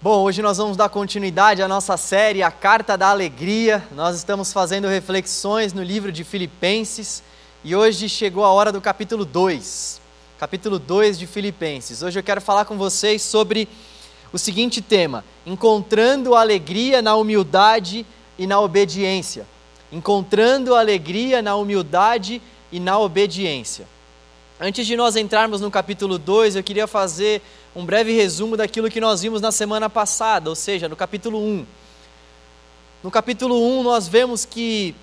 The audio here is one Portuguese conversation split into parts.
Bom, hoje nós vamos dar continuidade à nossa série A Carta da Alegria. Nós estamos fazendo reflexões no livro de Filipenses e hoje chegou a hora do capítulo 2. Capítulo 2 de Filipenses. Hoje eu quero falar com vocês sobre o seguinte tema: encontrando alegria na humildade e na obediência. Encontrando alegria na humildade e na obediência. Antes de nós entrarmos no capítulo 2, eu queria fazer um breve resumo daquilo que nós vimos na semana passada, ou seja, no capítulo 1. No capítulo 1 nós vemos que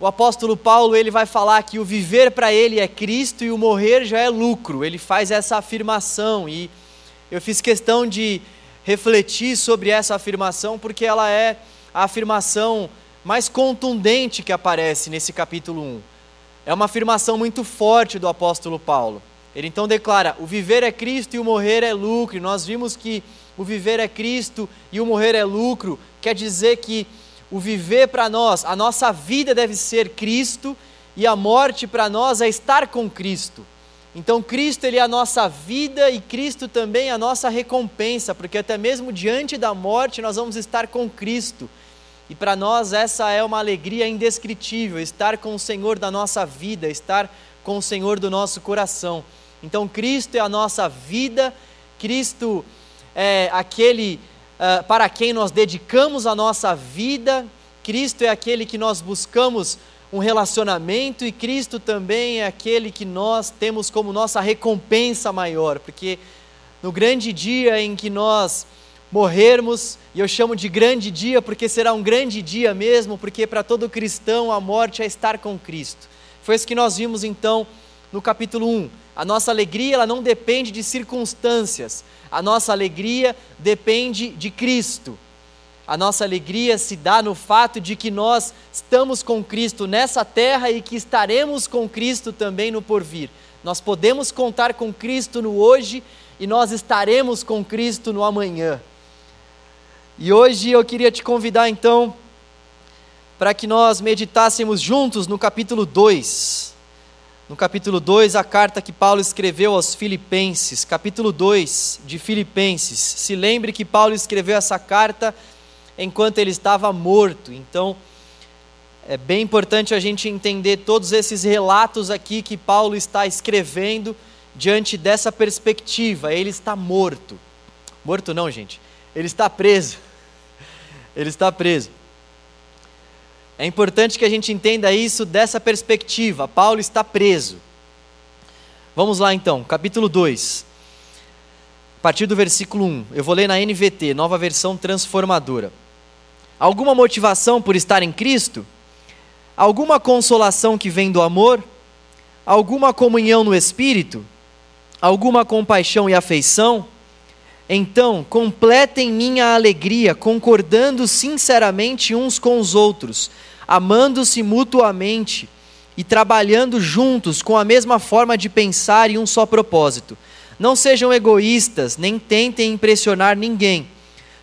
o apóstolo Paulo ele vai falar que o viver para ele é Cristo e o morrer já é lucro. Ele faz essa afirmação e eu fiz questão de refletir sobre essa afirmação porque ela é a afirmação mais contundente que aparece nesse capítulo 1. É uma afirmação muito forte do apóstolo Paulo. Ele então declara: o viver é Cristo e o morrer é lucro. E nós vimos que o viver é Cristo e o morrer é lucro, quer dizer que o viver para nós, a nossa vida deve ser Cristo e a morte para nós é estar com Cristo. Então Cristo ele é a nossa vida e Cristo também é a nossa recompensa, porque até mesmo diante da morte nós vamos estar com Cristo. E para nós essa é uma alegria indescritível, estar com o Senhor da nossa vida, estar com o Senhor do nosso coração. Então, Cristo é a nossa vida, Cristo é aquele uh, para quem nós dedicamos a nossa vida, Cristo é aquele que nós buscamos um relacionamento e Cristo também é aquele que nós temos como nossa recompensa maior, porque no grande dia em que nós morrermos, e eu chamo de grande dia porque será um grande dia mesmo, porque para todo cristão a morte é estar com Cristo. Foi isso que nós vimos então no capítulo 1. A nossa alegria ela não depende de circunstâncias. A nossa alegria depende de Cristo. A nossa alegria se dá no fato de que nós estamos com Cristo nessa terra e que estaremos com Cristo também no porvir. Nós podemos contar com Cristo no hoje e nós estaremos com Cristo no amanhã. E hoje eu queria te convidar então para que nós meditássemos juntos no capítulo 2 no capítulo 2, a carta que Paulo escreveu aos Filipenses, capítulo 2 de Filipenses. Se lembre que Paulo escreveu essa carta enquanto ele estava morto. Então, é bem importante a gente entender todos esses relatos aqui que Paulo está escrevendo diante dessa perspectiva. Ele está morto. Morto não, gente. Ele está preso. Ele está preso. É importante que a gente entenda isso dessa perspectiva. Paulo está preso. Vamos lá então, capítulo 2. A partir do versículo 1. Eu vou ler na NVT, nova versão transformadora. Alguma motivação por estar em Cristo? Alguma consolação que vem do amor? Alguma comunhão no Espírito? Alguma compaixão e afeição? Então, completem minha alegria, concordando sinceramente uns com os outros amando-se mutuamente e trabalhando juntos com a mesma forma de pensar e um só propósito. Não sejam egoístas, nem tentem impressionar ninguém.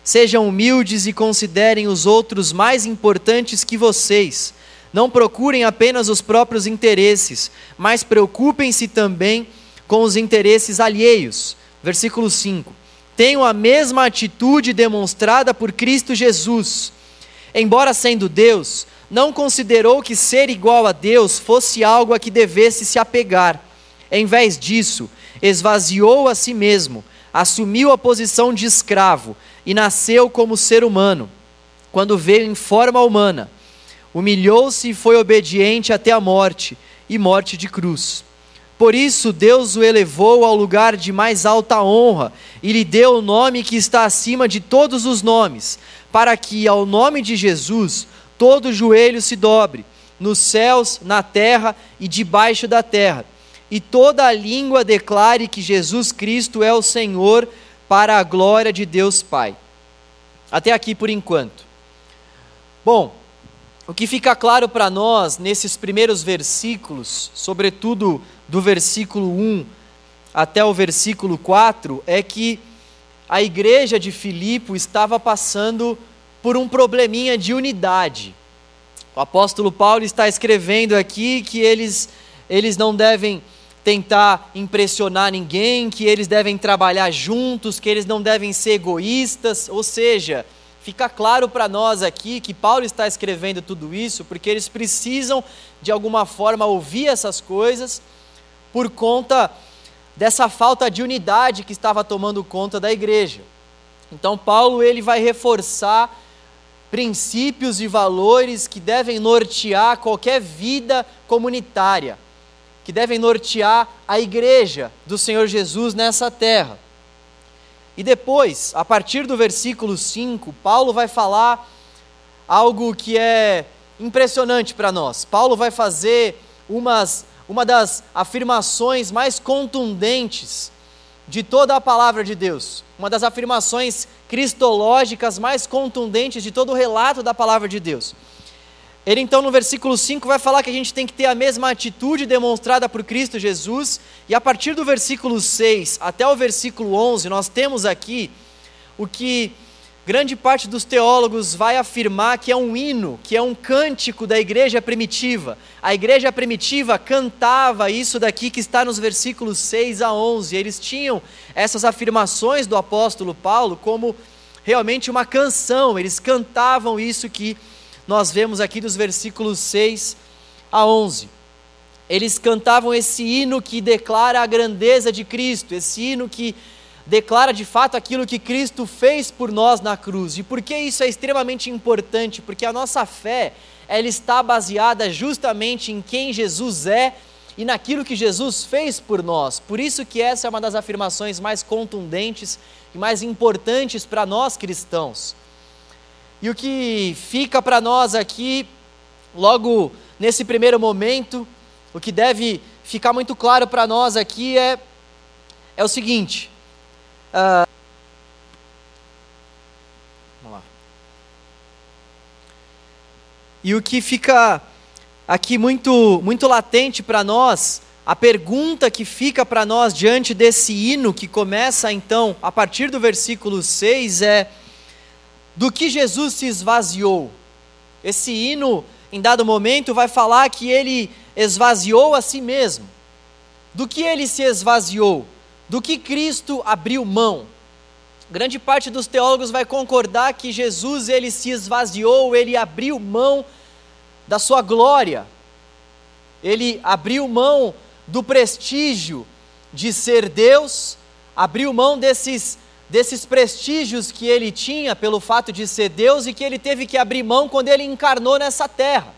Sejam humildes e considerem os outros mais importantes que vocês. Não procurem apenas os próprios interesses, mas preocupem-se também com os interesses alheios. Versículo 5. Tenham a mesma atitude demonstrada por Cristo Jesus. Embora sendo Deus, não considerou que ser igual a Deus fosse algo a que devesse se apegar. Em vez disso, esvaziou a si mesmo, assumiu a posição de escravo e nasceu como ser humano. Quando veio em forma humana, humilhou-se e foi obediente até a morte e morte de cruz. Por isso, Deus o elevou ao lugar de mais alta honra e lhe deu o nome que está acima de todos os nomes, para que, ao nome de Jesus, todo joelho se dobre, nos céus, na terra e debaixo da terra, e toda a língua declare que Jesus Cristo é o Senhor, para a glória de Deus Pai. Até aqui por enquanto. Bom, o que fica claro para nós nesses primeiros versículos, sobretudo do versículo 1 até o versículo 4, é que a igreja de Filipe estava passando por um probleminha de unidade. O apóstolo Paulo está escrevendo aqui que eles, eles não devem tentar impressionar ninguém, que eles devem trabalhar juntos, que eles não devem ser egoístas, ou seja, fica claro para nós aqui que Paulo está escrevendo tudo isso porque eles precisam de alguma forma ouvir essas coisas por conta dessa falta de unidade que estava tomando conta da igreja. Então Paulo ele vai reforçar princípios e valores que devem nortear qualquer vida comunitária que devem nortear a igreja do Senhor Jesus nessa terra. E depois, a partir do versículo 5, Paulo vai falar algo que é impressionante para nós. Paulo vai fazer umas, uma das afirmações mais contundentes de toda a palavra de Deus, uma das afirmações cristológicas mais contundentes de todo o relato da palavra de Deus. Ele então no versículo 5 vai falar que a gente tem que ter a mesma atitude demonstrada por Cristo Jesus, e a partir do versículo 6 até o versículo 11, nós temos aqui o que grande parte dos teólogos vai afirmar que é um hino, que é um cântico da igreja primitiva. A igreja primitiva cantava isso daqui que está nos versículos 6 a 11. Eles tinham essas afirmações do apóstolo Paulo como realmente uma canção, eles cantavam isso que nós vemos aqui dos versículos 6 a 11. Eles cantavam esse hino que declara a grandeza de Cristo, esse hino que declara de fato aquilo que Cristo fez por nós na cruz. E por que isso é extremamente importante? Porque a nossa fé, ela está baseada justamente em quem Jesus é e naquilo que Jesus fez por nós. Por isso que essa é uma das afirmações mais contundentes e mais importantes para nós cristãos. E o que fica para nós aqui, logo nesse primeiro momento, o que deve ficar muito claro para nós aqui é, é o seguinte. Uh, vamos lá. E o que fica aqui muito, muito latente para nós, a pergunta que fica para nós diante desse hino que começa então a partir do versículo 6 é do que Jesus se esvaziou. Esse hino, em dado momento, vai falar que ele esvaziou a si mesmo. Do que ele se esvaziou? Do que Cristo abriu mão? Grande parte dos teólogos vai concordar que Jesus ele se esvaziou, ele abriu mão da sua glória. Ele abriu mão do prestígio de ser Deus, abriu mão desses desses prestígios que ele tinha pelo fato de ser Deus e que ele teve que abrir mão quando ele encarnou nessa terra.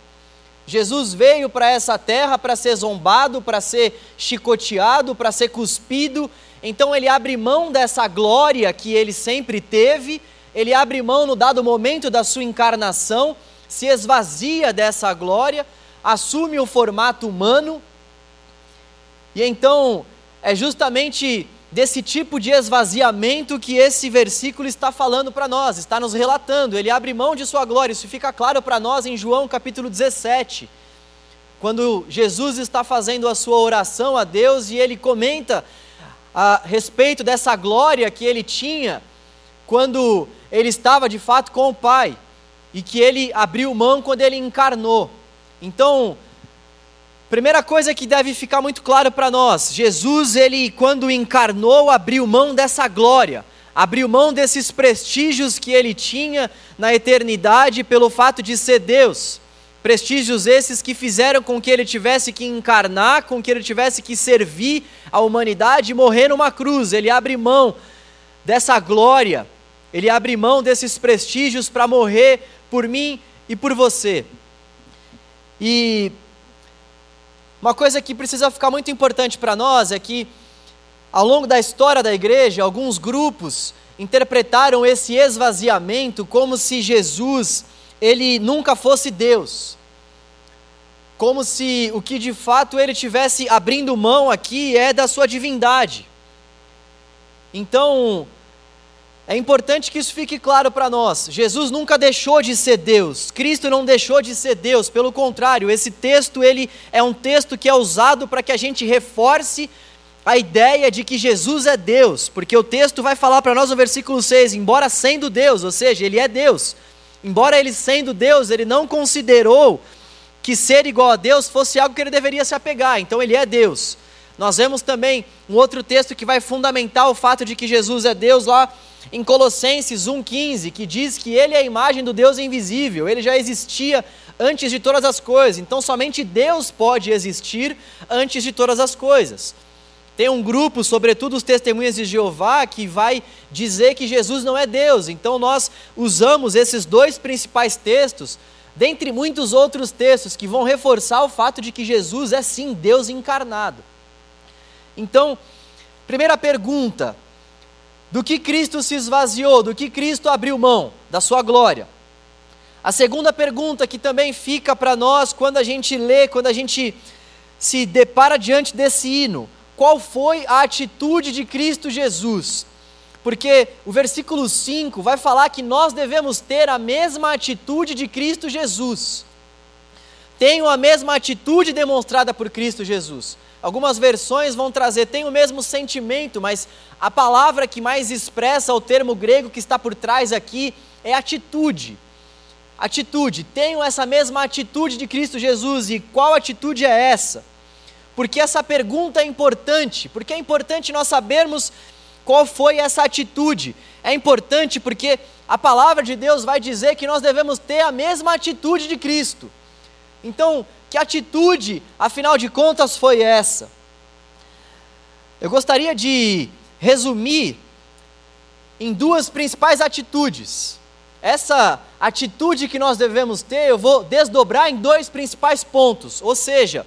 Jesus veio para essa terra para ser zombado, para ser chicoteado, para ser cuspido. Então ele abre mão dessa glória que ele sempre teve, ele abre mão no dado momento da sua encarnação, se esvazia dessa glória, assume o formato humano. E então é justamente desse tipo de esvaziamento que esse versículo está falando para nós, está nos relatando. Ele abre mão de sua glória, isso fica claro para nós em João capítulo 17, quando Jesus está fazendo a sua oração a Deus e ele comenta a respeito dessa glória que ele tinha quando ele estava de fato com o Pai e que ele abriu mão quando ele encarnou. Então, Primeira coisa que deve ficar muito claro para nós: Jesus, ele, quando encarnou, abriu mão dessa glória, abriu mão desses prestígios que ele tinha na eternidade pelo fato de ser Deus. Prestígios esses que fizeram com que ele tivesse que encarnar, com que ele tivesse que servir a humanidade e morrer numa cruz. Ele abre mão dessa glória, ele abre mão desses prestígios para morrer por mim e por você. E uma coisa que precisa ficar muito importante para nós é que, ao longo da história da igreja, alguns grupos interpretaram esse esvaziamento como se Jesus ele nunca fosse Deus. Como se o que de fato ele tivesse abrindo mão aqui é da sua divindade. Então, é importante que isso fique claro para nós. Jesus nunca deixou de ser Deus. Cristo não deixou de ser Deus. Pelo contrário, esse texto ele é um texto que é usado para que a gente reforce a ideia de que Jesus é Deus, porque o texto vai falar para nós no versículo 6, embora sendo Deus, ou seja, ele é Deus. Embora ele sendo Deus, ele não considerou que ser igual a Deus fosse algo que ele deveria se apegar. Então ele é Deus. Nós vemos também um outro texto que vai fundamentar o fato de que Jesus é Deus lá em Colossenses 1,15, que diz que ele é a imagem do Deus invisível, ele já existia antes de todas as coisas, então somente Deus pode existir antes de todas as coisas. Tem um grupo, sobretudo os testemunhas de Jeová, que vai dizer que Jesus não é Deus, então nós usamos esses dois principais textos, dentre muitos outros textos, que vão reforçar o fato de que Jesus é sim Deus encarnado. Então, primeira pergunta: do que Cristo se esvaziou, do que Cristo abriu mão, da sua glória. A segunda pergunta que também fica para nós quando a gente lê, quando a gente se depara diante desse hino, qual foi a atitude de Cristo Jesus? Porque o versículo 5 vai falar que nós devemos ter a mesma atitude de Cristo Jesus. Tenho a mesma atitude demonstrada por Cristo Jesus. Algumas versões vão trazer, tem o mesmo sentimento, mas a palavra que mais expressa o termo grego que está por trás aqui é atitude. Atitude, tenho essa mesma atitude de Cristo Jesus, e qual atitude é essa? Porque essa pergunta é importante, porque é importante nós sabermos qual foi essa atitude. É importante porque a palavra de Deus vai dizer que nós devemos ter a mesma atitude de Cristo. Então, que atitude, afinal de contas, foi essa? Eu gostaria de resumir em duas principais atitudes. Essa atitude que nós devemos ter, eu vou desdobrar em dois principais pontos. Ou seja,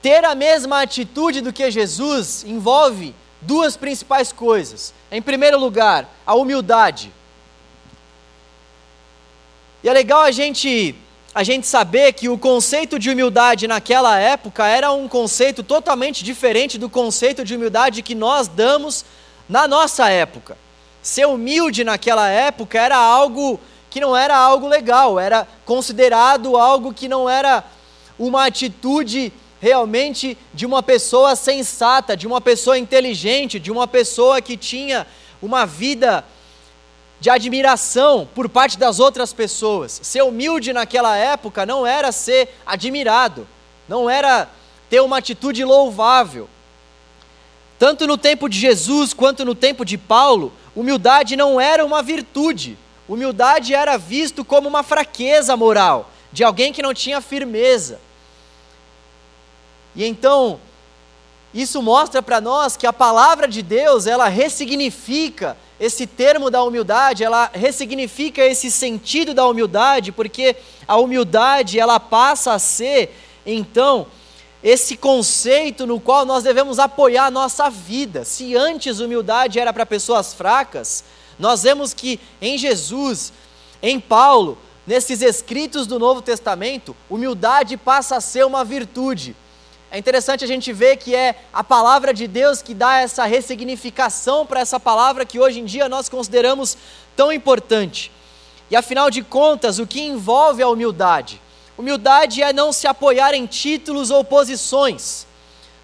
ter a mesma atitude do que Jesus envolve duas principais coisas. Em primeiro lugar, a humildade. E é legal a gente a gente saber que o conceito de humildade naquela época era um conceito totalmente diferente do conceito de humildade que nós damos na nossa época. Ser humilde naquela época era algo que não era algo legal, era considerado algo que não era uma atitude realmente de uma pessoa sensata, de uma pessoa inteligente, de uma pessoa que tinha uma vida de admiração por parte das outras pessoas. Ser humilde naquela época não era ser admirado, não era ter uma atitude louvável. Tanto no tempo de Jesus quanto no tempo de Paulo, humildade não era uma virtude. Humildade era visto como uma fraqueza moral, de alguém que não tinha firmeza. E então, isso mostra para nós que a palavra de Deus, ela ressignifica esse termo da humildade, ela ressignifica esse sentido da humildade, porque a humildade, ela passa a ser, então, esse conceito no qual nós devemos apoiar a nossa vida. Se antes humildade era para pessoas fracas, nós vemos que em Jesus, em Paulo, nesses escritos do Novo Testamento, humildade passa a ser uma virtude. É interessante a gente ver que é a palavra de Deus que dá essa ressignificação para essa palavra que hoje em dia nós consideramos tão importante. E afinal de contas, o que envolve a humildade? Humildade é não se apoiar em títulos ou posições.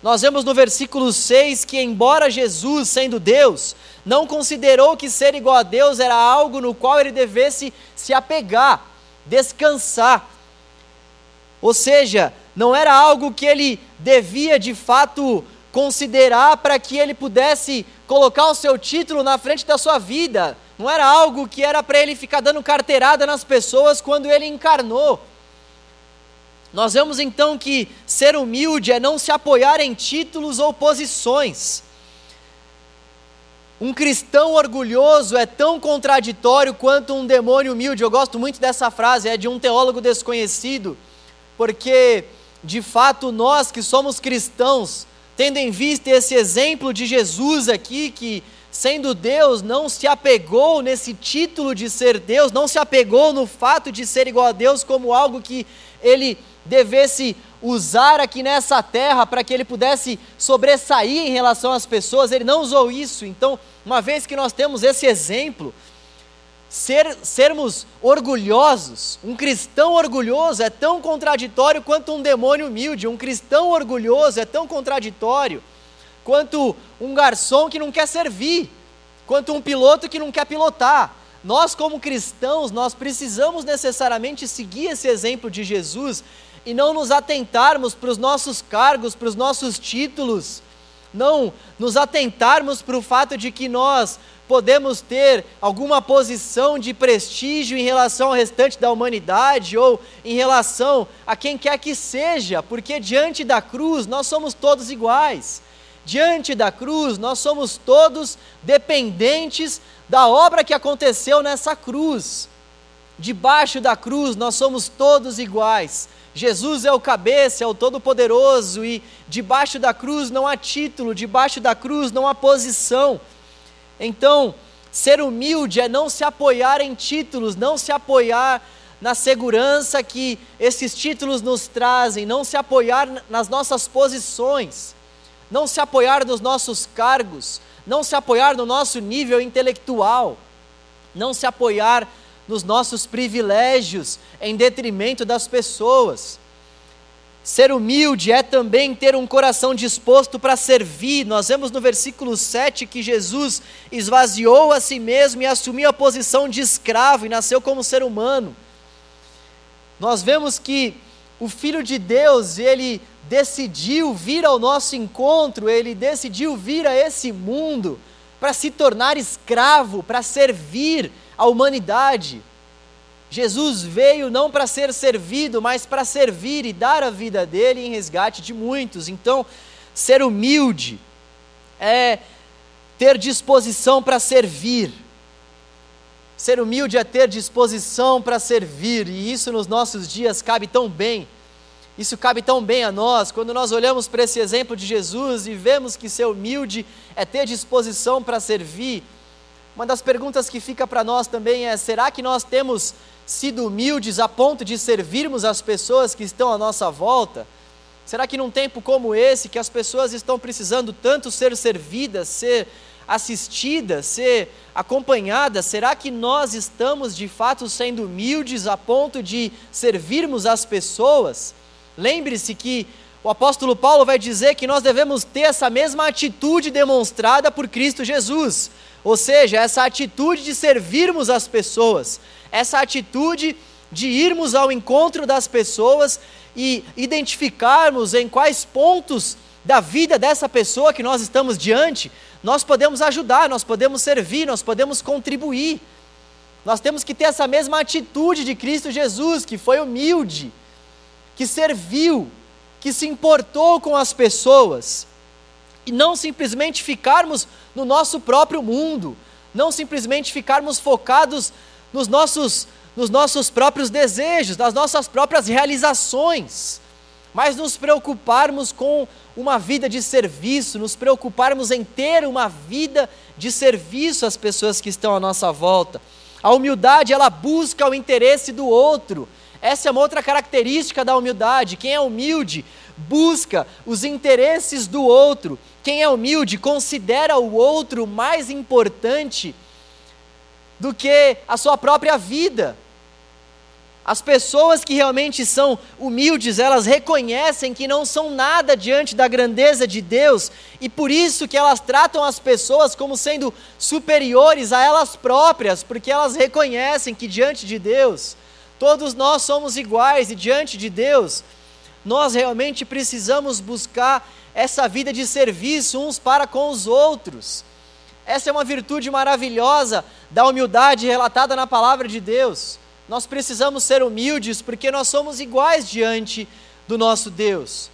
Nós vemos no versículo 6 que, embora Jesus, sendo Deus, não considerou que ser igual a Deus era algo no qual ele devesse se apegar, descansar. Ou seja, não era algo que ele devia de fato considerar para que ele pudesse colocar o seu título na frente da sua vida. Não era algo que era para ele ficar dando carteirada nas pessoas quando ele encarnou. Nós vemos então que ser humilde é não se apoiar em títulos ou posições. Um cristão orgulhoso é tão contraditório quanto um demônio humilde. Eu gosto muito dessa frase, é de um teólogo desconhecido, porque de fato, nós que somos cristãos, tendo em vista esse exemplo de Jesus aqui, que sendo Deus, não se apegou nesse título de ser Deus, não se apegou no fato de ser igual a Deus como algo que ele devesse usar aqui nessa terra para que ele pudesse sobressair em relação às pessoas, ele não usou isso. Então, uma vez que nós temos esse exemplo, Ser, sermos orgulhosos, um cristão orgulhoso é tão contraditório quanto um demônio humilde. Um cristão orgulhoso é tão contraditório quanto um garçom que não quer servir, quanto um piloto que não quer pilotar. Nós, como cristãos, nós precisamos necessariamente seguir esse exemplo de Jesus e não nos atentarmos para os nossos cargos, para os nossos títulos, não nos atentarmos para o fato de que nós podemos ter alguma posição de prestígio em relação ao restante da humanidade ou em relação a quem quer que seja, porque diante da cruz nós somos todos iguais. Diante da cruz nós somos todos dependentes da obra que aconteceu nessa cruz. Debaixo da cruz nós somos todos iguais. Jesus é o cabeça, é o todo-poderoso e debaixo da cruz não há título, debaixo da cruz não há posição. Então, ser humilde é não se apoiar em títulos, não se apoiar na segurança que esses títulos nos trazem, não se apoiar nas nossas posições, não se apoiar nos nossos cargos, não se apoiar no nosso nível intelectual, não se apoiar nos nossos privilégios em detrimento das pessoas. Ser humilde é também ter um coração disposto para servir. Nós vemos no versículo 7 que Jesus esvaziou a si mesmo e assumiu a posição de escravo e nasceu como ser humano. Nós vemos que o Filho de Deus, ele decidiu vir ao nosso encontro, ele decidiu vir a esse mundo para se tornar escravo, para servir a humanidade. Jesus veio não para ser servido, mas para servir e dar a vida dele em resgate de muitos. Então, ser humilde é ter disposição para servir. Ser humilde é ter disposição para servir, e isso nos nossos dias cabe tão bem. Isso cabe tão bem a nós, quando nós olhamos para esse exemplo de Jesus e vemos que ser humilde é ter disposição para servir. Uma das perguntas que fica para nós também é: será que nós temos sido humildes a ponto de servirmos as pessoas que estão à nossa volta? Será que num tempo como esse, que as pessoas estão precisando tanto ser servidas, ser assistidas, ser acompanhadas, será que nós estamos de fato sendo humildes a ponto de servirmos as pessoas? Lembre-se que o apóstolo Paulo vai dizer que nós devemos ter essa mesma atitude demonstrada por Cristo Jesus, ou seja, essa atitude de servirmos as pessoas, essa atitude de irmos ao encontro das pessoas e identificarmos em quais pontos da vida dessa pessoa que nós estamos diante, nós podemos ajudar, nós podemos servir, nós podemos contribuir. Nós temos que ter essa mesma atitude de Cristo Jesus, que foi humilde, que serviu, que se importou com as pessoas, e não simplesmente ficarmos no nosso próprio mundo, não simplesmente ficarmos focados nos nossos, nos nossos próprios desejos, nas nossas próprias realizações, mas nos preocuparmos com uma vida de serviço, nos preocuparmos em ter uma vida de serviço às pessoas que estão à nossa volta. A humildade, ela busca o interesse do outro. Essa é uma outra característica da humildade. Quem é humilde busca os interesses do outro. Quem é humilde considera o outro mais importante do que a sua própria vida. As pessoas que realmente são humildes, elas reconhecem que não são nada diante da grandeza de Deus, e por isso que elas tratam as pessoas como sendo superiores a elas próprias, porque elas reconhecem que diante de Deus, todos nós somos iguais e diante de Deus, nós realmente precisamos buscar essa vida de serviço uns para com os outros. Essa é uma virtude maravilhosa da humildade relatada na palavra de Deus. Nós precisamos ser humildes porque nós somos iguais diante do nosso Deus.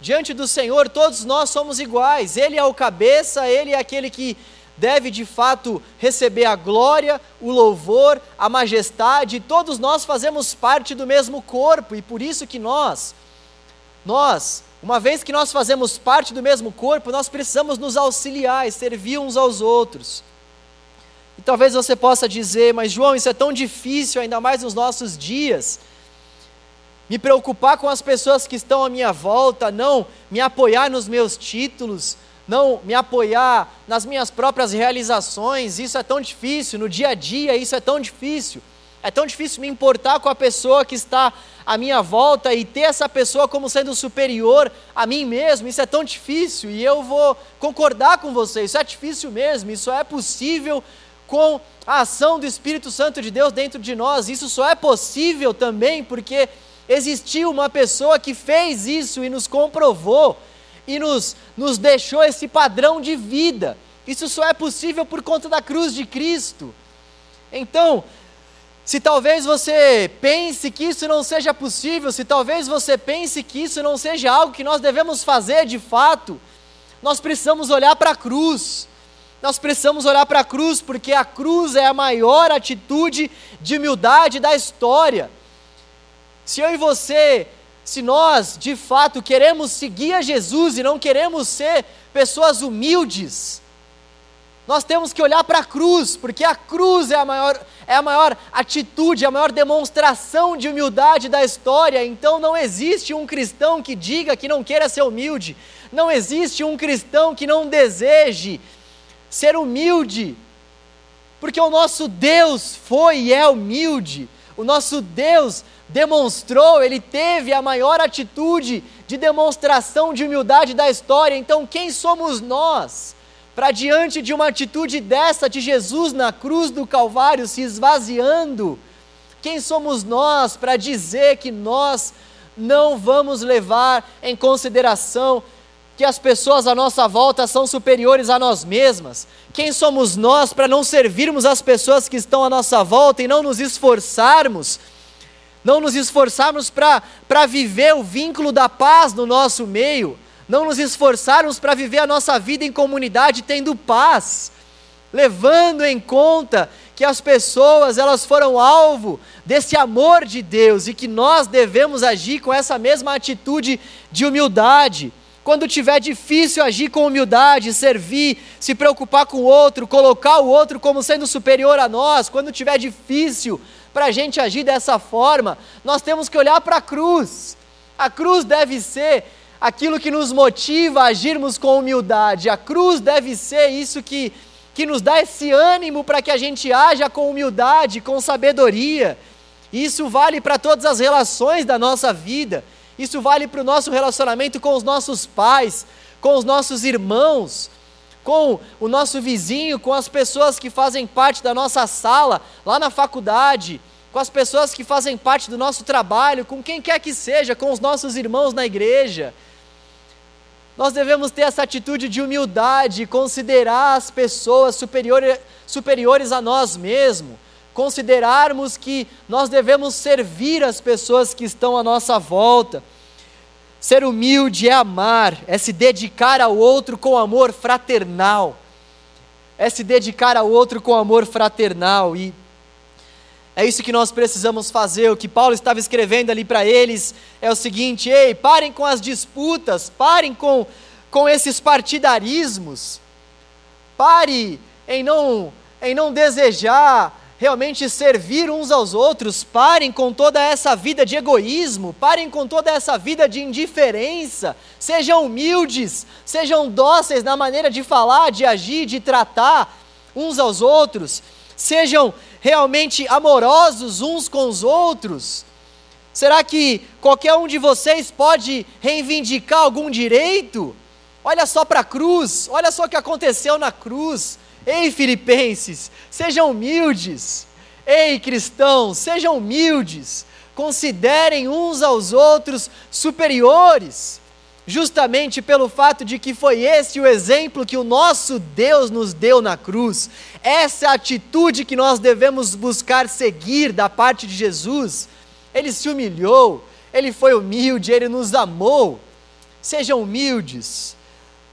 Diante do Senhor, todos nós somos iguais. Ele é o cabeça, ele é aquele que deve de fato receber a glória, o louvor, a majestade. Todos nós fazemos parte do mesmo corpo e por isso que nós, nós uma vez que nós fazemos parte do mesmo corpo, nós precisamos nos auxiliar e servir uns aos outros. E talvez você possa dizer, mas João, isso é tão difícil, ainda mais nos nossos dias. Me preocupar com as pessoas que estão à minha volta, não me apoiar nos meus títulos, não me apoiar nas minhas próprias realizações, isso é tão difícil, no dia a dia isso é tão difícil. É tão difícil me importar com a pessoa que está à minha volta e ter essa pessoa como sendo superior a mim mesmo. Isso é tão difícil e eu vou concordar com você. Isso é difícil mesmo. Isso é possível com a ação do Espírito Santo de Deus dentro de nós. Isso só é possível também porque Existiu uma pessoa que fez isso e nos comprovou e nos, nos deixou esse padrão de vida. Isso só é possível por conta da cruz de Cristo. Então, se talvez você pense que isso não seja possível, se talvez você pense que isso não seja algo que nós devemos fazer de fato, nós precisamos olhar para a cruz. Nós precisamos olhar para a cruz, porque a cruz é a maior atitude de humildade da história. Se eu e você, se nós de fato queremos seguir a Jesus e não queremos ser pessoas humildes, nós temos que olhar para a cruz, porque a cruz é a maior, é a maior atitude, a maior demonstração de humildade da história. Então não existe um cristão que diga que não queira ser humilde, não existe um cristão que não deseje ser humilde, porque o nosso Deus foi e é humilde, o nosso Deus demonstrou, ele teve a maior atitude de demonstração de humildade da história. Então, quem somos nós para diante de uma atitude dessa de Jesus na cruz do Calvário se esvaziando? Quem somos nós para dizer que nós não vamos levar em consideração que as pessoas à nossa volta são superiores a nós mesmas? Quem somos nós para não servirmos as pessoas que estão à nossa volta e não nos esforçarmos? Não nos esforçarmos para viver o vínculo da paz no nosso meio, não nos esforçarmos para viver a nossa vida em comunidade tendo paz, levando em conta que as pessoas elas foram alvo desse amor de Deus e que nós devemos agir com essa mesma atitude de humildade. Quando tiver difícil agir com humildade, servir, se preocupar com o outro, colocar o outro como sendo superior a nós, quando tiver difícil para a gente agir dessa forma, nós temos que olhar para a cruz. A cruz deve ser aquilo que nos motiva a agirmos com humildade. A cruz deve ser isso que, que nos dá esse ânimo para que a gente haja com humildade, com sabedoria. Isso vale para todas as relações da nossa vida. Isso vale para o nosso relacionamento com os nossos pais, com os nossos irmãos, com o nosso vizinho, com as pessoas que fazem parte da nossa sala, lá na faculdade, com as pessoas que fazem parte do nosso trabalho, com quem quer que seja, com os nossos irmãos na igreja. Nós devemos ter essa atitude de humildade, considerar as pessoas superior, superiores a nós mesmos, considerarmos que nós devemos servir as pessoas que estão à nossa volta Ser humilde é amar, é se dedicar ao outro com amor fraternal. É se dedicar ao outro com amor fraternal. E é isso que nós precisamos fazer. O que Paulo estava escrevendo ali para eles é o seguinte: ei, parem com as disputas, parem com, com esses partidarismos, pare em não, em não desejar realmente servir uns aos outros, parem com toda essa vida de egoísmo, parem com toda essa vida de indiferença, sejam humildes, sejam dóceis na maneira de falar, de agir, de tratar uns aos outros, sejam realmente amorosos uns com os outros. Será que qualquer um de vocês pode reivindicar algum direito? Olha só para a cruz, olha só o que aconteceu na cruz Ei, filipenses, sejam humildes. Ei, cristãos, sejam humildes. Considerem uns aos outros superiores, justamente pelo fato de que foi esse o exemplo que o nosso Deus nos deu na cruz. Essa é atitude que nós devemos buscar seguir da parte de Jesus. Ele se humilhou, ele foi humilde, ele nos amou. Sejam humildes.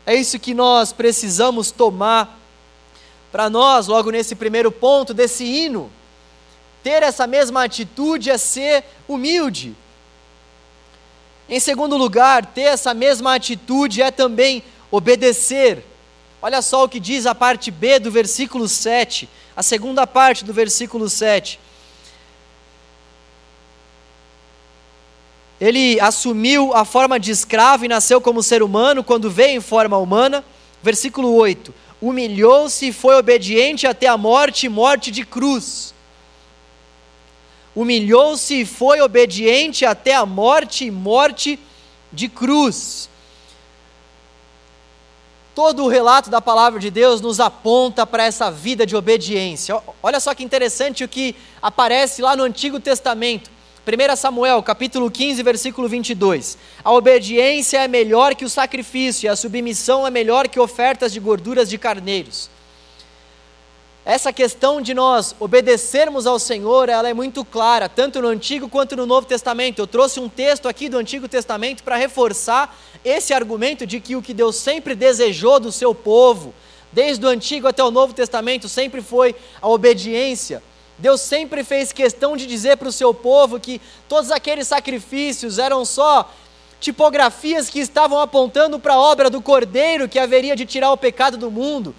É isso que nós precisamos tomar para nós, logo nesse primeiro ponto desse hino, ter essa mesma atitude é ser humilde. Em segundo lugar, ter essa mesma atitude é também obedecer. Olha só o que diz a parte B do versículo 7, a segunda parte do versículo 7. Ele assumiu a forma de escravo e nasceu como ser humano quando veio em forma humana. Versículo 8: humilhou-se e foi obediente até a morte morte de cruz. Humilhou-se e foi obediente até a morte morte de cruz. Todo o relato da palavra de Deus nos aponta para essa vida de obediência. Olha só que interessante o que aparece lá no Antigo Testamento. 1 Samuel, capítulo 15, versículo 22. A obediência é melhor que o sacrifício, e a submissão é melhor que ofertas de gorduras de carneiros. Essa questão de nós obedecermos ao Senhor, ela é muito clara, tanto no Antigo quanto no Novo Testamento. Eu trouxe um texto aqui do Antigo Testamento para reforçar esse argumento de que o que Deus sempre desejou do seu povo, desde o Antigo até o Novo Testamento, sempre foi a obediência. Deus sempre fez questão de dizer para o seu povo que todos aqueles sacrifícios eram só tipografias que estavam apontando para a obra do Cordeiro que haveria de tirar o pecado do mundo.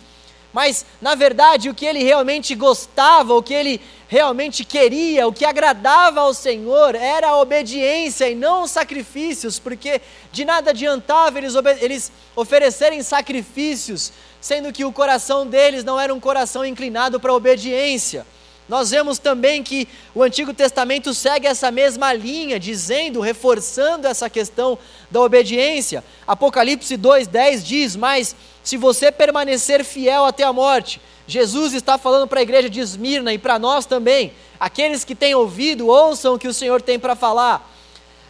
Mas, na verdade, o que ele realmente gostava, o que ele realmente queria, o que agradava ao Senhor era a obediência e não os sacrifícios, porque de nada adiantava eles, eles oferecerem sacrifícios, sendo que o coração deles não era um coração inclinado para a obediência. Nós vemos também que o Antigo Testamento segue essa mesma linha, dizendo, reforçando essa questão da obediência. Apocalipse 2:10 diz: "Mas se você permanecer fiel até a morte", Jesus está falando para a igreja de Esmirna e para nós também. Aqueles que têm ouvido, ouçam o que o Senhor tem para falar.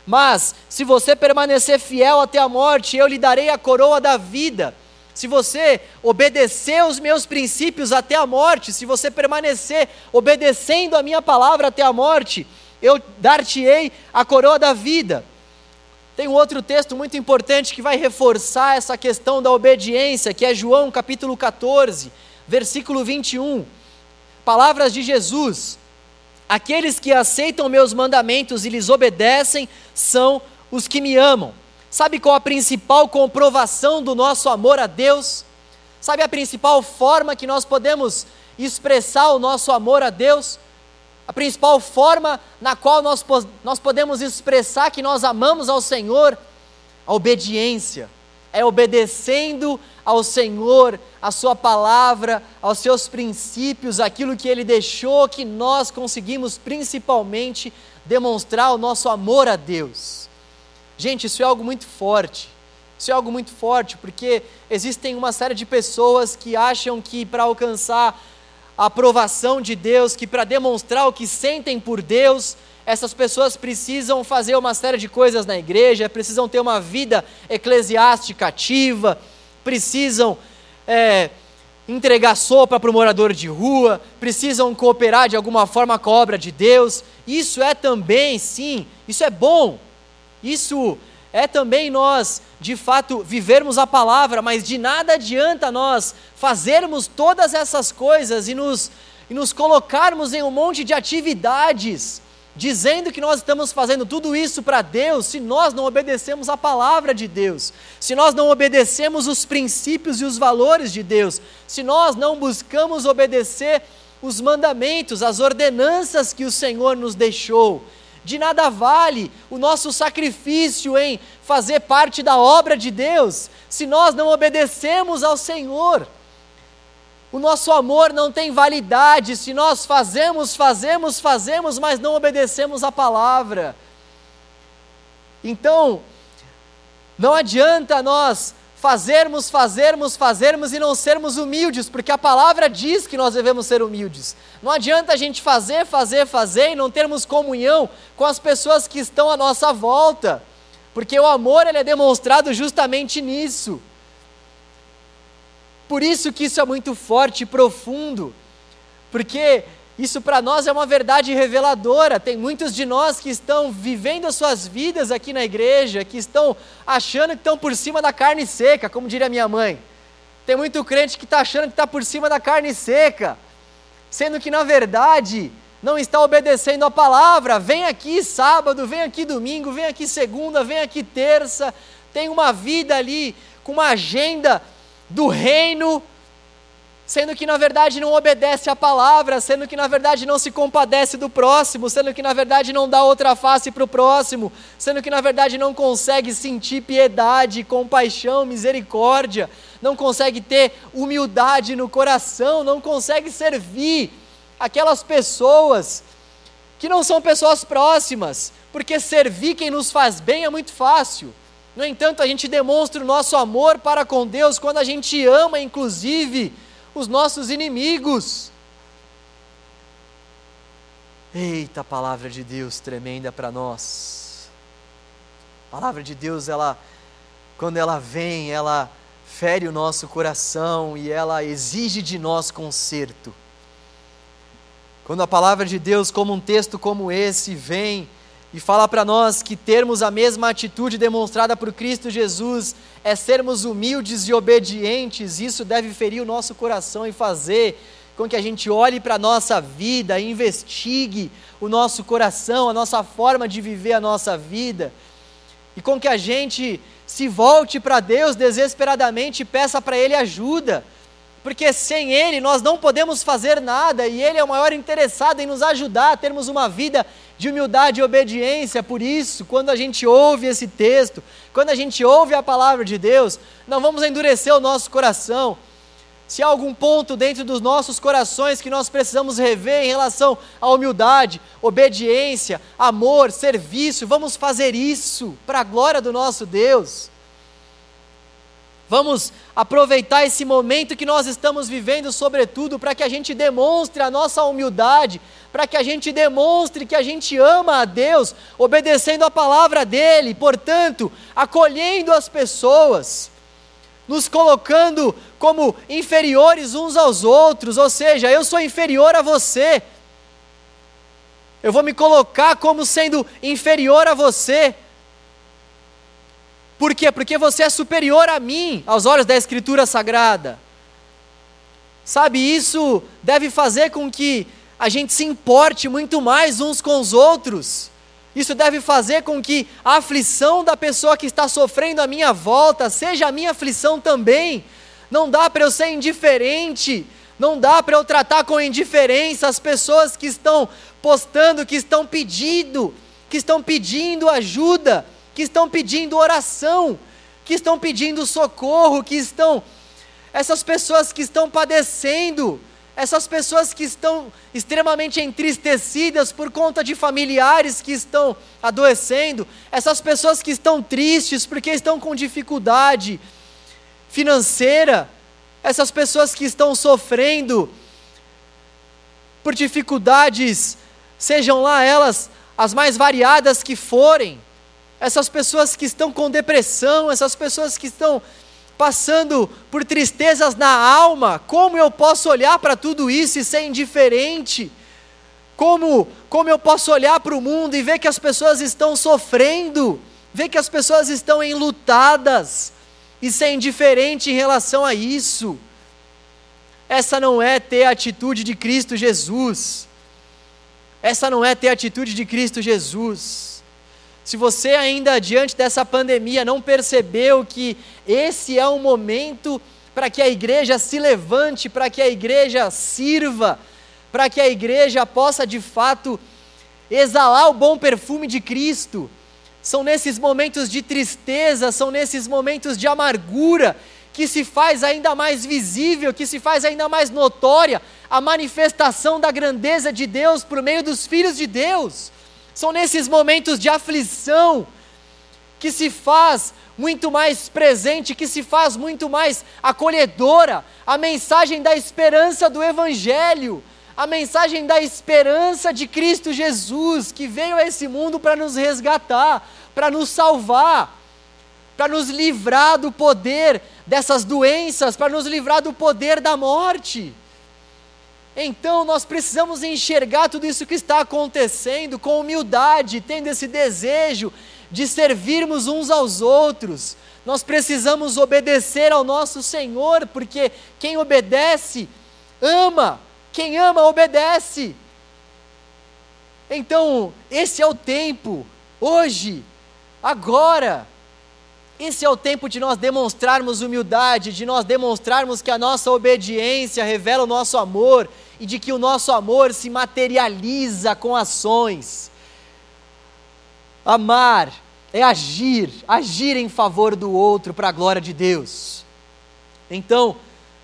Mas se você permanecer fiel até a morte, eu lhe darei a coroa da vida se você obedecer os meus princípios até a morte, se você permanecer obedecendo a minha palavra até a morte, eu dar-te-ei a coroa da vida. Tem um outro texto muito importante que vai reforçar essa questão da obediência, que é João capítulo 14, versículo 21. Palavras de Jesus: Aqueles que aceitam meus mandamentos e lhes obedecem são os que me amam. Sabe qual a principal comprovação do nosso amor a Deus? Sabe a principal forma que nós podemos expressar o nosso amor a Deus? A principal forma na qual nós, nós podemos expressar que nós amamos ao Senhor? A obediência. É obedecendo ao Senhor, a Sua palavra, aos seus princípios, aquilo que Ele deixou, que nós conseguimos principalmente demonstrar o nosso amor a Deus. Gente, isso é algo muito forte. Isso é algo muito forte, porque existem uma série de pessoas que acham que para alcançar a aprovação de Deus, que para demonstrar o que sentem por Deus, essas pessoas precisam fazer uma série de coisas na igreja, precisam ter uma vida eclesiástica ativa, precisam é, entregar sopa para o morador de rua, precisam cooperar de alguma forma com a obra de Deus. Isso é também, sim, isso é bom, isso é também nós, de fato, vivermos a palavra, mas de nada adianta nós fazermos todas essas coisas e nos, e nos colocarmos em um monte de atividades, dizendo que nós estamos fazendo tudo isso para Deus, se nós não obedecemos a palavra de Deus, se nós não obedecemos os princípios e os valores de Deus, se nós não buscamos obedecer os mandamentos, as ordenanças que o Senhor nos deixou de nada vale o nosso sacrifício em fazer parte da obra de Deus, se nós não obedecemos ao Senhor. O nosso amor não tem validade se nós fazemos, fazemos, fazemos, mas não obedecemos a palavra. Então, não adianta nós fazermos, fazermos, fazermos e não sermos humildes, porque a palavra diz que nós devemos ser humildes. Não adianta a gente fazer, fazer, fazer e não termos comunhão com as pessoas que estão à nossa volta, porque o amor ele é demonstrado justamente nisso. Por isso que isso é muito forte e profundo, porque isso para nós é uma verdade reveladora. Tem muitos de nós que estão vivendo as suas vidas aqui na igreja, que estão achando que estão por cima da carne seca, como diria minha mãe. Tem muito crente que está achando que está por cima da carne seca, sendo que na verdade não está obedecendo a palavra. Vem aqui sábado, vem aqui domingo, vem aqui segunda, vem aqui terça, tem uma vida ali com uma agenda do reino sendo que na verdade não obedece à palavra, sendo que na verdade não se compadece do próximo, sendo que na verdade não dá outra face para o próximo, sendo que na verdade não consegue sentir piedade, compaixão, misericórdia, não consegue ter humildade no coração, não consegue servir aquelas pessoas que não são pessoas próximas, porque servir quem nos faz bem é muito fácil. No entanto, a gente demonstra o nosso amor para com Deus quando a gente ama, inclusive, os nossos inimigos. Eita, palavra de Deus tremenda para nós. A palavra de Deus, ela, quando ela vem, ela fere o nosso coração e ela exige de nós conserto. Quando a palavra de Deus, como um texto como esse, vem e fala para nós que termos a mesma atitude demonstrada por Cristo Jesus é sermos humildes e obedientes, isso deve ferir o nosso coração e fazer com que a gente olhe para a nossa vida, investigue o nosso coração, a nossa forma de viver a nossa vida, e com que a gente se volte para Deus desesperadamente e peça para Ele ajuda, porque sem Ele nós não podemos fazer nada e Ele é o maior interessado em nos ajudar a termos uma vida de humildade e obediência. Por isso, quando a gente ouve esse texto, quando a gente ouve a palavra de Deus, não vamos endurecer o nosso coração, se há algum ponto dentro dos nossos corações que nós precisamos rever em relação à humildade, obediência, amor, serviço, vamos fazer isso para a glória do nosso Deus. Vamos aproveitar esse momento que nós estamos vivendo, sobretudo, para que a gente demonstre a nossa humildade, para que a gente demonstre que a gente ama a Deus, obedecendo a palavra dEle, portanto, acolhendo as pessoas nos colocando como inferiores uns aos outros, ou seja, eu sou inferior a você. Eu vou me colocar como sendo inferior a você. Por quê? Porque você é superior a mim, aos olhos da Escritura Sagrada. Sabe, isso deve fazer com que a gente se importe muito mais uns com os outros. Isso deve fazer com que a aflição da pessoa que está sofrendo à minha volta seja a minha aflição também. Não dá para eu ser indiferente, não dá para eu tratar com indiferença as pessoas que estão postando, que estão pedindo, que estão pedindo ajuda, que estão pedindo oração, que estão pedindo socorro, que estão essas pessoas que estão padecendo, essas pessoas que estão extremamente entristecidas por conta de familiares que estão adoecendo, essas pessoas que estão tristes porque estão com dificuldade financeira, essas pessoas que estão sofrendo por dificuldades, sejam lá elas as mais variadas que forem, essas pessoas que estão com depressão, essas pessoas que estão passando por tristezas na alma, como eu posso olhar para tudo isso e ser indiferente? Como, como eu posso olhar para o mundo e ver que as pessoas estão sofrendo, ver que as pessoas estão enlutadas e ser indiferente em relação a isso? Essa não é ter a atitude de Cristo Jesus. Essa não é ter a atitude de Cristo Jesus. Se você ainda diante dessa pandemia não percebeu que esse é um momento para que a igreja se levante, para que a igreja sirva, para que a igreja possa de fato exalar o bom perfume de Cristo. São nesses momentos de tristeza, são nesses momentos de amargura que se faz ainda mais visível, que se faz ainda mais notória a manifestação da grandeza de Deus por meio dos filhos de Deus. São nesses momentos de aflição que se faz muito mais presente, que se faz muito mais acolhedora a mensagem da esperança do Evangelho, a mensagem da esperança de Cristo Jesus, que veio a esse mundo para nos resgatar, para nos salvar, para nos livrar do poder dessas doenças, para nos livrar do poder da morte. Então nós precisamos enxergar tudo isso que está acontecendo com humildade, tendo esse desejo de servirmos uns aos outros. Nós precisamos obedecer ao nosso Senhor, porque quem obedece, ama. Quem ama, obedece. Então, esse é o tempo, hoje, agora. Esse é o tempo de nós demonstrarmos humildade, de nós demonstrarmos que a nossa obediência revela o nosso amor e de que o nosso amor se materializa com ações. Amar é agir, agir em favor do outro para a glória de Deus. Então,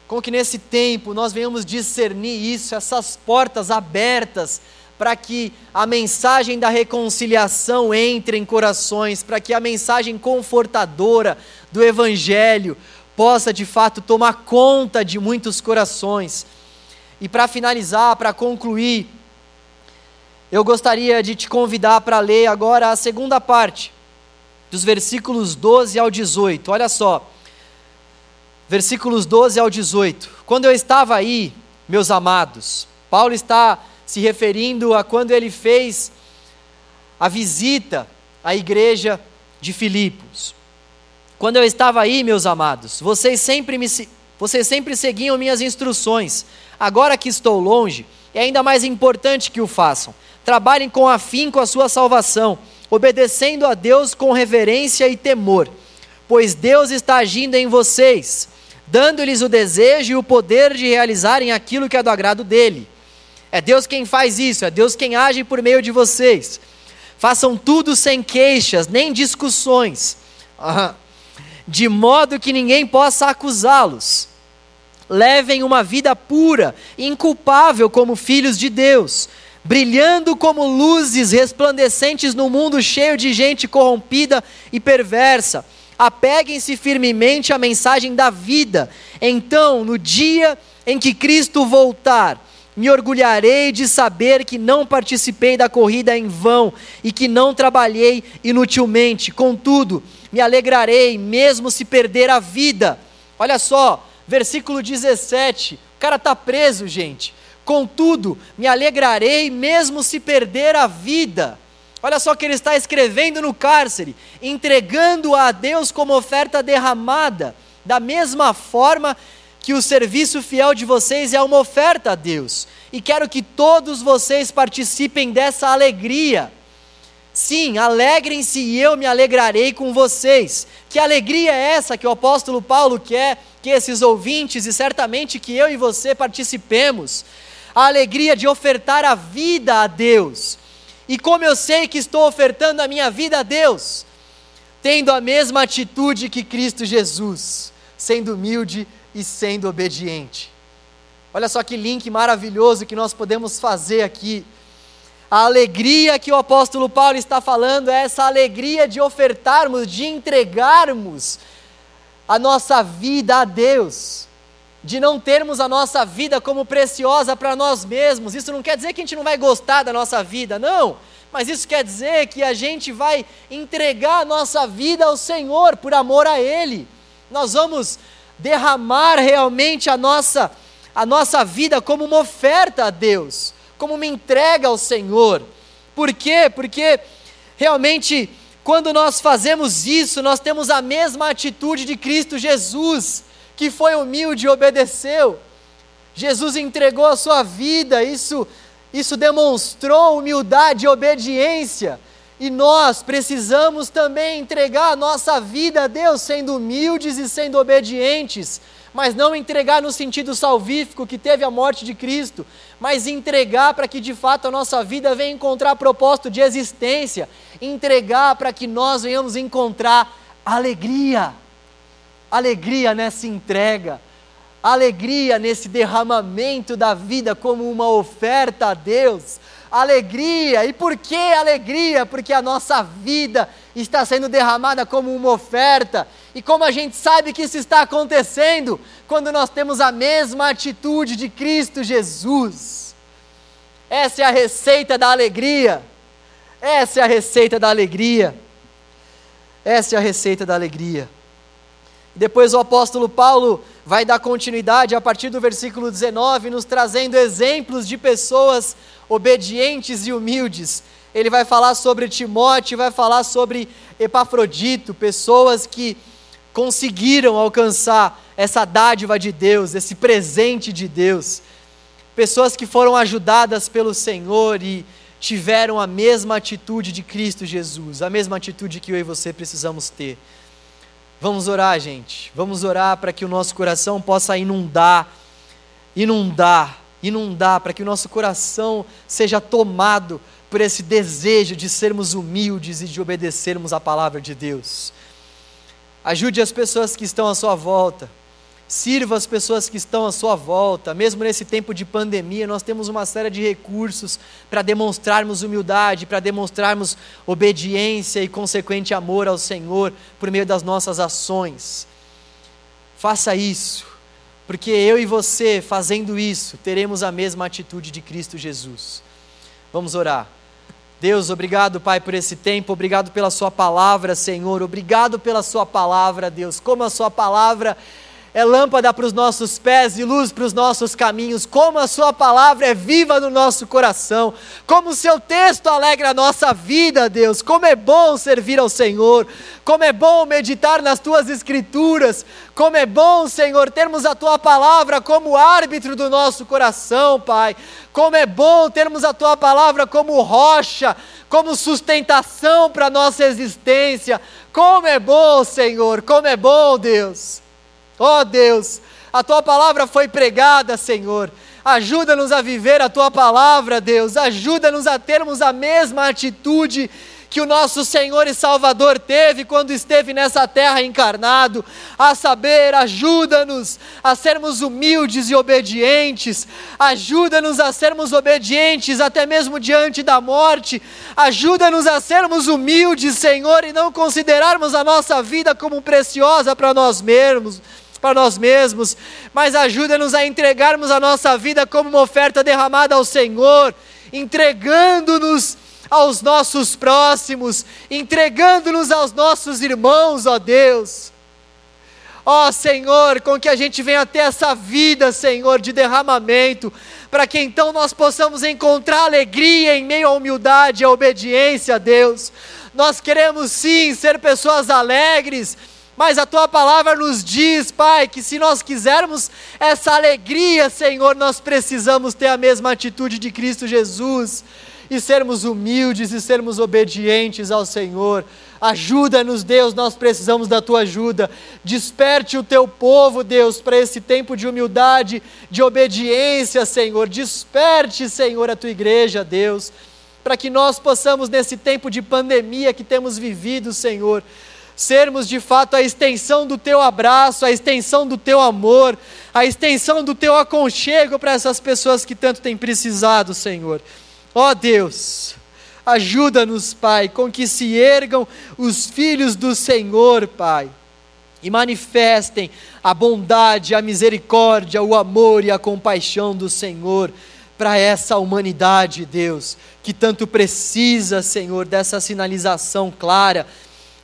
com que nesse tempo nós venhamos discernir isso, essas portas abertas, para que a mensagem da reconciliação entre em corações, para que a mensagem confortadora do Evangelho possa de fato tomar conta de muitos corações. E para finalizar, para concluir, eu gostaria de te convidar para ler agora a segunda parte, dos versículos 12 ao 18. Olha só, versículos 12 ao 18. Quando eu estava aí, meus amados, Paulo está se referindo a quando ele fez a visita à igreja de Filipos. Quando eu estava aí, meus amados, vocês sempre, me, vocês sempre seguiam minhas instruções. Agora que estou longe, é ainda mais importante que o façam. Trabalhem com afinco a sua salvação, obedecendo a Deus com reverência e temor, pois Deus está agindo em vocês, dando-lhes o desejo e o poder de realizarem aquilo que é do agrado dele. É Deus quem faz isso, é Deus quem age por meio de vocês. Façam tudo sem queixas, nem discussões, de modo que ninguém possa acusá-los. Levem uma vida pura, inculpável como filhos de Deus, brilhando como luzes resplandecentes no mundo cheio de gente corrompida e perversa. Apeguem-se firmemente à mensagem da vida. Então, no dia em que Cristo voltar, me orgulharei de saber que não participei da corrida em vão e que não trabalhei inutilmente. Contudo, me alegrarei, mesmo se perder a vida. Olha só, versículo 17. O cara está preso, gente. Contudo, me alegrarei, mesmo se perder a vida. Olha só o que ele está escrevendo no cárcere, entregando a Deus como oferta derramada, da mesma forma que o serviço fiel de vocês é uma oferta a Deus. E quero que todos vocês participem dessa alegria. Sim, alegrem-se e eu me alegrarei com vocês. Que alegria é essa que o apóstolo Paulo quer que esses ouvintes e certamente que eu e você participemos? A alegria de ofertar a vida a Deus. E como eu sei que estou ofertando a minha vida a Deus? Tendo a mesma atitude que Cristo Jesus, sendo humilde e sendo obediente. Olha só que link maravilhoso que nós podemos fazer aqui. A alegria que o apóstolo Paulo está falando é essa alegria de ofertarmos, de entregarmos a nossa vida a Deus, de não termos a nossa vida como preciosa para nós mesmos. Isso não quer dizer que a gente não vai gostar da nossa vida, não. Mas isso quer dizer que a gente vai entregar a nossa vida ao Senhor por amor a Ele. Nós vamos derramar realmente a nossa, a nossa vida como uma oferta a Deus, como uma entrega ao Senhor. Por quê? Porque realmente, quando nós fazemos isso, nós temos a mesma atitude de Cristo Jesus, que foi humilde e obedeceu. Jesus entregou a sua vida, isso, isso demonstrou humildade e obediência. E nós precisamos também entregar a nossa vida a Deus, sendo humildes e sendo obedientes, mas não entregar no sentido salvífico que teve a morte de Cristo, mas entregar para que de fato a nossa vida venha encontrar propósito de existência, entregar para que nós venhamos encontrar alegria, alegria nessa entrega, alegria nesse derramamento da vida como uma oferta a Deus alegria. E por que alegria? Porque a nossa vida está sendo derramada como uma oferta. E como a gente sabe que isso está acontecendo? Quando nós temos a mesma atitude de Cristo Jesus. Essa é a receita da alegria. Essa é a receita da alegria. Essa é a receita da alegria. Depois o apóstolo Paulo vai dar continuidade a partir do versículo 19, nos trazendo exemplos de pessoas obedientes e humildes. Ele vai falar sobre Timóteo, vai falar sobre Epafrodito, pessoas que conseguiram alcançar essa dádiva de Deus, esse presente de Deus. Pessoas que foram ajudadas pelo Senhor e tiveram a mesma atitude de Cristo Jesus, a mesma atitude que eu e você precisamos ter. Vamos orar, gente. Vamos orar para que o nosso coração possa inundar, inundar inundar, para que o nosso coração seja tomado por esse desejo de sermos humildes e de obedecermos a palavra de Deus. Ajude as pessoas que estão à sua volta. Sirva as pessoas que estão à sua volta. Mesmo nesse tempo de pandemia, nós temos uma série de recursos para demonstrarmos humildade, para demonstrarmos obediência e consequente amor ao Senhor por meio das nossas ações. Faça isso porque eu e você, fazendo isso, teremos a mesma atitude de Cristo Jesus. Vamos orar. Deus, obrigado, Pai, por esse tempo, obrigado pela Sua palavra, Senhor, obrigado pela Sua palavra, Deus, como a Sua palavra é lâmpada para os nossos pés e luz para os nossos caminhos, como a Sua palavra é viva no nosso coração, como o Seu texto alegra a nossa vida, Deus, como é bom servir ao Senhor, como é bom meditar nas Tuas Escrituras, como é bom, Senhor, termos a Tua palavra como árbitro do nosso coração, Pai, como é bom termos a Tua palavra como rocha, como sustentação para a nossa existência, como é bom, Senhor, como é bom, Deus. Ó oh Deus, a tua palavra foi pregada, Senhor. Ajuda-nos a viver a tua palavra, Deus. Ajuda-nos a termos a mesma atitude que o nosso Senhor e Salvador teve quando esteve nessa terra encarnado, a saber, ajuda-nos a sermos humildes e obedientes, ajuda-nos a sermos obedientes até mesmo diante da morte, ajuda-nos a sermos humildes, Senhor, e não considerarmos a nossa vida como preciosa para nós mesmos para nós mesmos, mas ajuda-nos a entregarmos a nossa vida como uma oferta derramada ao Senhor, entregando-nos aos nossos próximos, entregando-nos aos nossos irmãos, ó Deus. Ó Senhor, com que a gente venha ter essa vida, Senhor, de derramamento, para que então nós possamos encontrar alegria em meio à humildade e à obediência a Deus. Nós queremos sim ser pessoas alegres, mas a tua palavra nos diz, Pai, que se nós quisermos essa alegria, Senhor, nós precisamos ter a mesma atitude de Cristo Jesus e sermos humildes e sermos obedientes ao Senhor. Ajuda-nos, Deus, nós precisamos da tua ajuda. Desperte o teu povo, Deus, para esse tempo de humildade, de obediência, Senhor. Desperte, Senhor, a tua igreja, Deus, para que nós possamos, nesse tempo de pandemia que temos vivido, Senhor, sermos de fato a extensão do teu abraço, a extensão do teu amor, a extensão do teu aconchego para essas pessoas que tanto têm precisado, Senhor. Ó oh Deus, ajuda-nos, Pai, com que se ergam os filhos do Senhor, Pai, e manifestem a bondade, a misericórdia, o amor e a compaixão do Senhor para essa humanidade, Deus, que tanto precisa, Senhor, dessa sinalização clara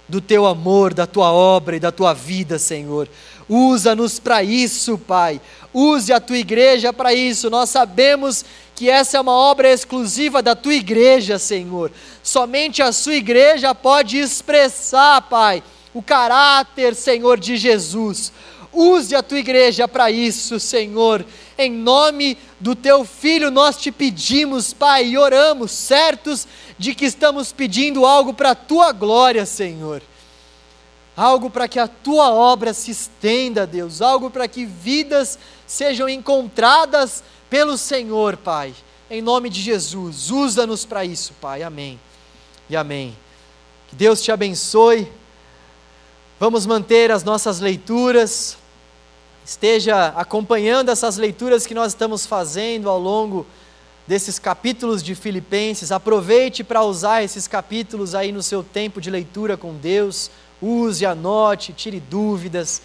do teu amor, da tua obra e da tua vida, Senhor. Usa-nos para isso, Pai. Use a tua igreja para isso. Nós sabemos que essa é uma obra exclusiva da tua igreja, Senhor. Somente a sua igreja pode expressar, Pai, o caráter, Senhor, de Jesus. Use a tua igreja para isso, Senhor. Em nome do teu filho nós te pedimos, Pai, e oramos, certos de que estamos pedindo algo para a tua glória, Senhor. Algo para que a tua obra se estenda, Deus, algo para que vidas sejam encontradas pelo Senhor, Pai. Em nome de Jesus, usa-nos para isso, Pai. Amém. E amém. Que Deus te abençoe. Vamos manter as nossas leituras esteja acompanhando essas leituras que nós estamos fazendo ao longo desses capítulos de Filipenses. Aproveite para usar esses capítulos aí no seu tempo de leitura com Deus. Use, anote, tire dúvidas.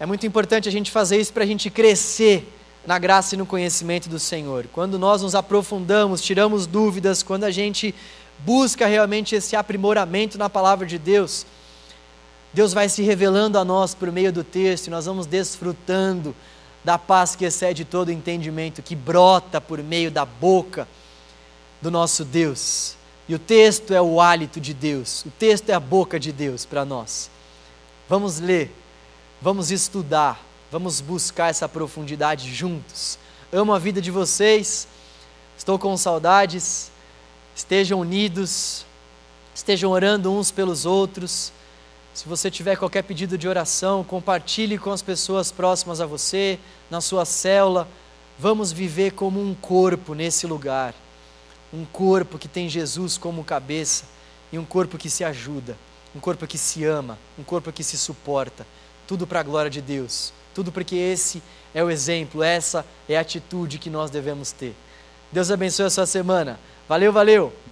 É muito importante a gente fazer isso para a gente crescer na graça e no conhecimento do Senhor. Quando nós nos aprofundamos, tiramos dúvidas, quando a gente busca realmente esse aprimoramento na palavra de Deus, Deus vai se revelando a nós por meio do texto e nós vamos desfrutando da paz que excede todo entendimento, que brota por meio da boca do nosso Deus. E o texto é o hálito de Deus, o texto é a boca de Deus para nós. Vamos ler, vamos estudar, vamos buscar essa profundidade juntos. Amo a vida de vocês, estou com saudades, estejam unidos, estejam orando uns pelos outros se você tiver qualquer pedido de oração, compartilhe com as pessoas próximas a você, na sua célula. Vamos viver como um corpo nesse lugar. Um corpo que tem Jesus como cabeça e um corpo que se ajuda, um corpo que se ama, um corpo que se suporta. Tudo para a glória de Deus. Tudo porque esse é o exemplo, essa é a atitude que nós devemos ter. Deus abençoe a sua semana. Valeu, valeu!